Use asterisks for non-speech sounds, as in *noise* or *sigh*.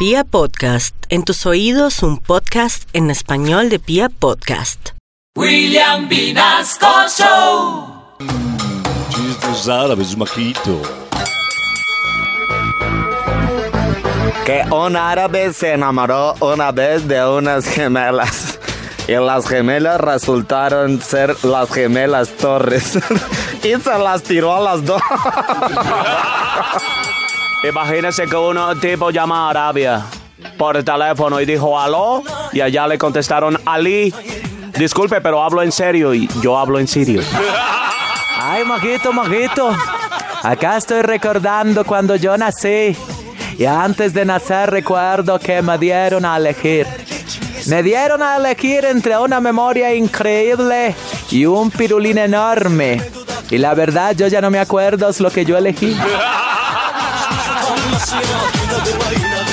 Pia Podcast, en tus oídos un podcast en español de Pia Podcast. William Vinasco Show. Chistes árabes, Maquito. Que un árabe se enamoró una vez de unas gemelas. Y las gemelas resultaron ser las gemelas Torres. *laughs* y se las tiró a las dos. *laughs* Imagínese que un tipo llama a Arabia por teléfono y dijo aló y allá le contestaron Ali. Disculpe, pero hablo en serio y yo hablo en serio. *laughs* Ay, majito, majito. Acá estoy recordando cuando yo nací. Y antes de nacer recuerdo que me dieron a elegir. Me dieron a elegir entre una memoria increíble y un pirulín enorme. Y la verdad yo ya no me acuerdo es lo que yo elegí. *laughs* 話を聞かせばいいな